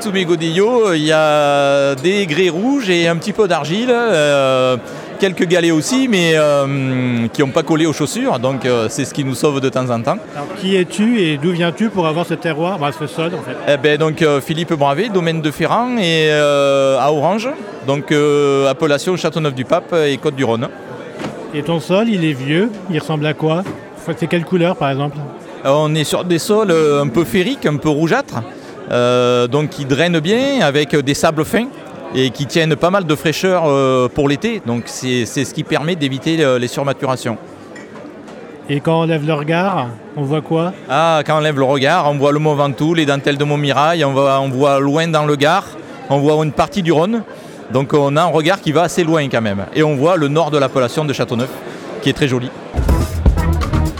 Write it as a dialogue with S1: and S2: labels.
S1: Sous mes godillots, il y a des grès rouges et un petit peu d'argile. euh, quelques galets aussi, mais euh, qui n'ont pas collé aux chaussures. Donc euh, c'est ce qui nous sauve de temps en temps.
S2: Alors, qui es-tu et d'où viens-tu pour avoir ce terroir, bah, ce sol en fait?
S1: Eh ben, donc euh, Philippe Bravé, domaine de Ferrand et euh, à Orange. Donc euh, appellation Châteauneuf-du-Pape et Côte-du-Rhône.
S2: Et ton sol, il est vieux, il ressemble à quoi? C'est quelle couleur par exemple?
S1: Euh, On est sur des sols euh, un peu ferriques, un peu rougeâtres, euh, donc qui drainent bien avec des sables fins et qui tiennent pas mal de fraîcheur euh, pour l'été. Donc c'est c'est ce qui permet d'éviter euh, les surmaturations.
S2: Et quand on lève le regard, on voit quoi?
S1: Ah, quand on lève le regard, on voit le Mont Ventoux, les dentelles de Montmirail, on voit, on voit loin dans le Gard, on voit une partie du Rhône. Donc on a un regard qui va assez loin quand même. Et on voit le nord de l'appellation de Châteauneuf, qui est très joli.